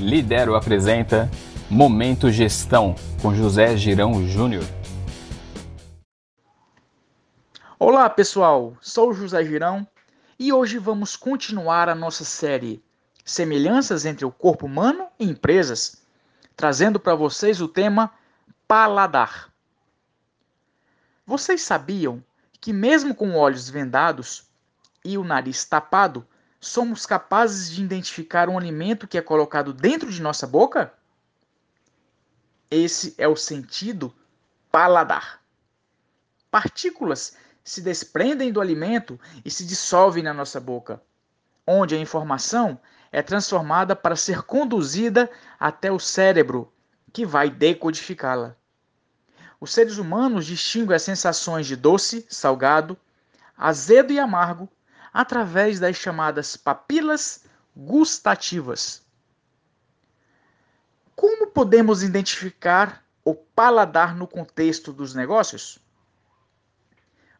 Lidero apresenta Momento Gestão com José Girão Júnior. Olá pessoal, sou José Girão e hoje vamos continuar a nossa série Semelhanças entre o corpo humano e empresas, trazendo para vocês o tema paladar. Vocês sabiam que, mesmo com olhos vendados e o nariz tapado, somos capazes de identificar um alimento que é colocado dentro de nossa boca? Esse é o sentido paladar. Partículas se desprendem do alimento e se dissolvem na nossa boca, onde a informação é transformada para ser conduzida até o cérebro, que vai decodificá-la. Os seres humanos distinguem as sensações de doce, salgado, azedo e amargo através das chamadas papilas gustativas. Como podemos identificar o paladar no contexto dos negócios?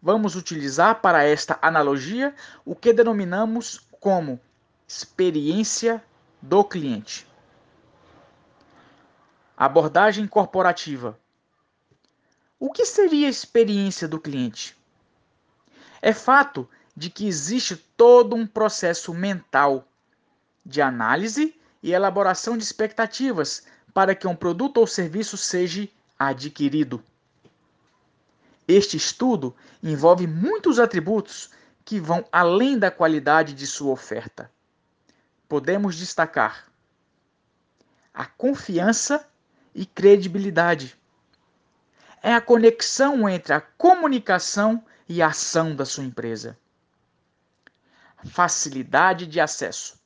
Vamos utilizar para esta analogia o que denominamos como experiência do cliente. Abordagem corporativa. O que seria a experiência do cliente? É fato de que existe todo um processo mental de análise e elaboração de expectativas para que um produto ou serviço seja adquirido. Este estudo envolve muitos atributos que vão além da qualidade de sua oferta. Podemos destacar a confiança e credibilidade. É a conexão entre a comunicação e a ação da sua empresa facilidade de acesso,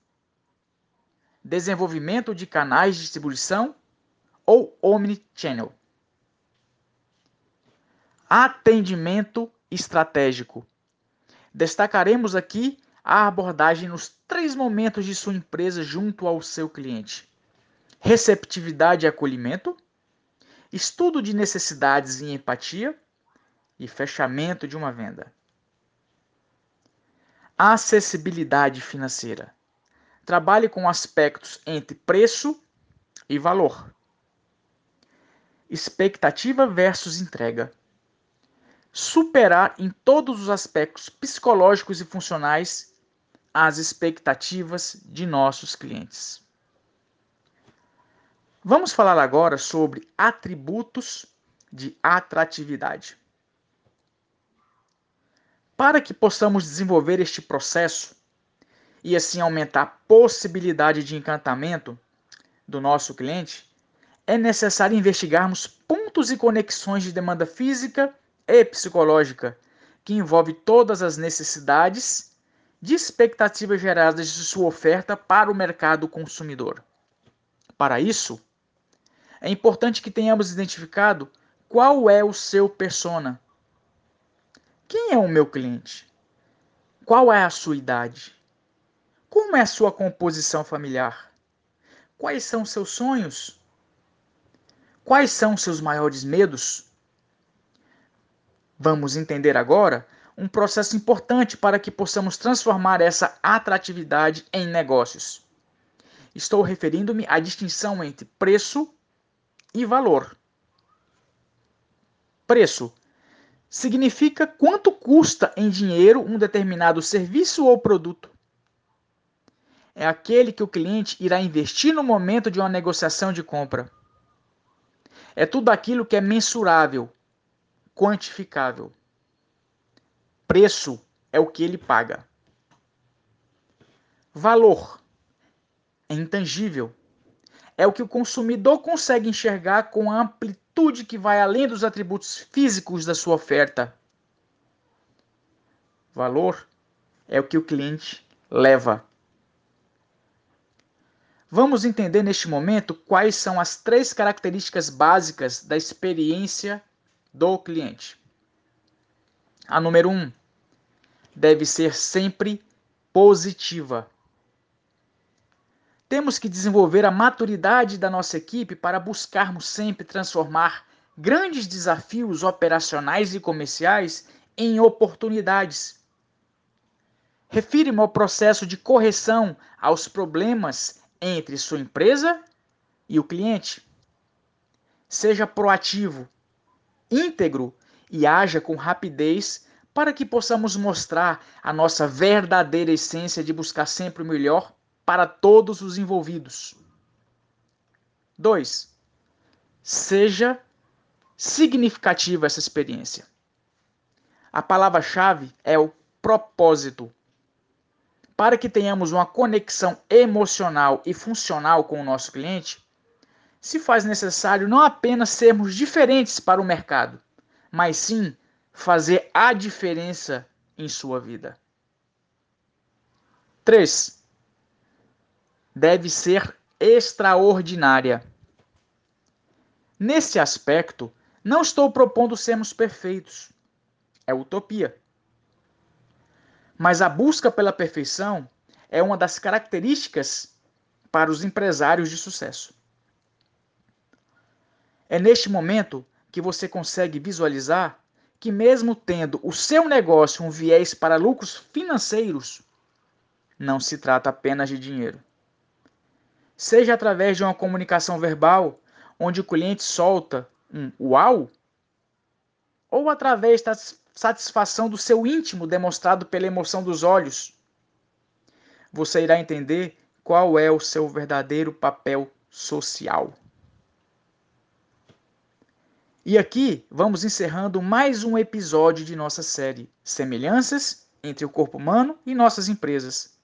desenvolvimento de canais de distribuição ou omnichannel, atendimento estratégico. Destacaremos aqui a abordagem nos três momentos de sua empresa junto ao seu cliente: receptividade e acolhimento, estudo de necessidades e empatia e fechamento de uma venda. Acessibilidade financeira. Trabalhe com aspectos entre preço e valor. Expectativa versus entrega. Superar em todos os aspectos psicológicos e funcionais as expectativas de nossos clientes. Vamos falar agora sobre atributos de atratividade. Para que possamos desenvolver este processo e assim aumentar a possibilidade de encantamento do nosso cliente, é necessário investigarmos pontos e conexões de demanda física e psicológica que envolve todas as necessidades de expectativas geradas de sua oferta para o mercado consumidor. Para isso, é importante que tenhamos identificado qual é o seu persona, quem é o meu cliente? Qual é a sua idade? Como é a sua composição familiar? Quais são seus sonhos? Quais são seus maiores medos? Vamos entender agora um processo importante para que possamos transformar essa atratividade em negócios. Estou referindo-me à distinção entre preço e valor. Preço significa quanto custa em dinheiro um determinado serviço ou produto. É aquele que o cliente irá investir no momento de uma negociação de compra. É tudo aquilo que é mensurável, quantificável. Preço é o que ele paga. Valor é intangível. É o que o consumidor consegue enxergar com amplitude atitude que vai além dos atributos físicos da sua oferta. Valor é o que o cliente leva. Vamos entender neste momento quais são as três características básicas da experiência do cliente. A número um deve ser sempre positiva. Temos que desenvolver a maturidade da nossa equipe para buscarmos sempre transformar grandes desafios operacionais e comerciais em oportunidades. Refiro-me ao processo de correção aos problemas entre sua empresa e o cliente. Seja proativo, íntegro e haja com rapidez para que possamos mostrar a nossa verdadeira essência de buscar sempre o melhor para todos os envolvidos. 2. Seja significativa essa experiência. A palavra-chave é o propósito. Para que tenhamos uma conexão emocional e funcional com o nosso cliente, se faz necessário não apenas sermos diferentes para o mercado, mas sim fazer a diferença em sua vida. 3. Deve ser extraordinária. Nesse aspecto, não estou propondo sermos perfeitos. É utopia. Mas a busca pela perfeição é uma das características para os empresários de sucesso. É neste momento que você consegue visualizar que, mesmo tendo o seu negócio um viés para lucros financeiros, não se trata apenas de dinheiro. Seja através de uma comunicação verbal, onde o cliente solta um uau, ou através da satisfação do seu íntimo demonstrado pela emoção dos olhos, você irá entender qual é o seu verdadeiro papel social. E aqui vamos encerrando mais um episódio de nossa série Semelhanças entre o corpo humano e nossas empresas.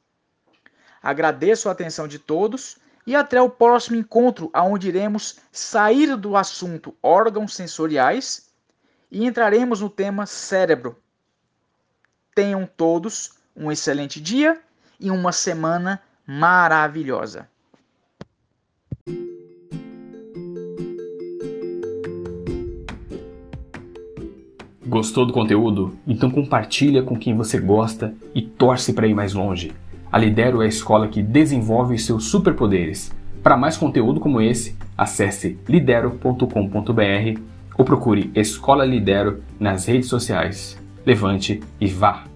Agradeço a atenção de todos e até o próximo encontro, onde iremos sair do assunto órgãos sensoriais e entraremos no tema cérebro. Tenham todos um excelente dia e uma semana maravilhosa. Gostou do conteúdo? Então compartilha com quem você gosta e torce para ir mais longe. A Lidero é a escola que desenvolve os seus superpoderes. Para mais conteúdo como esse, acesse lidero.com.br ou procure Escola Lidero nas redes sociais. Levante e vá!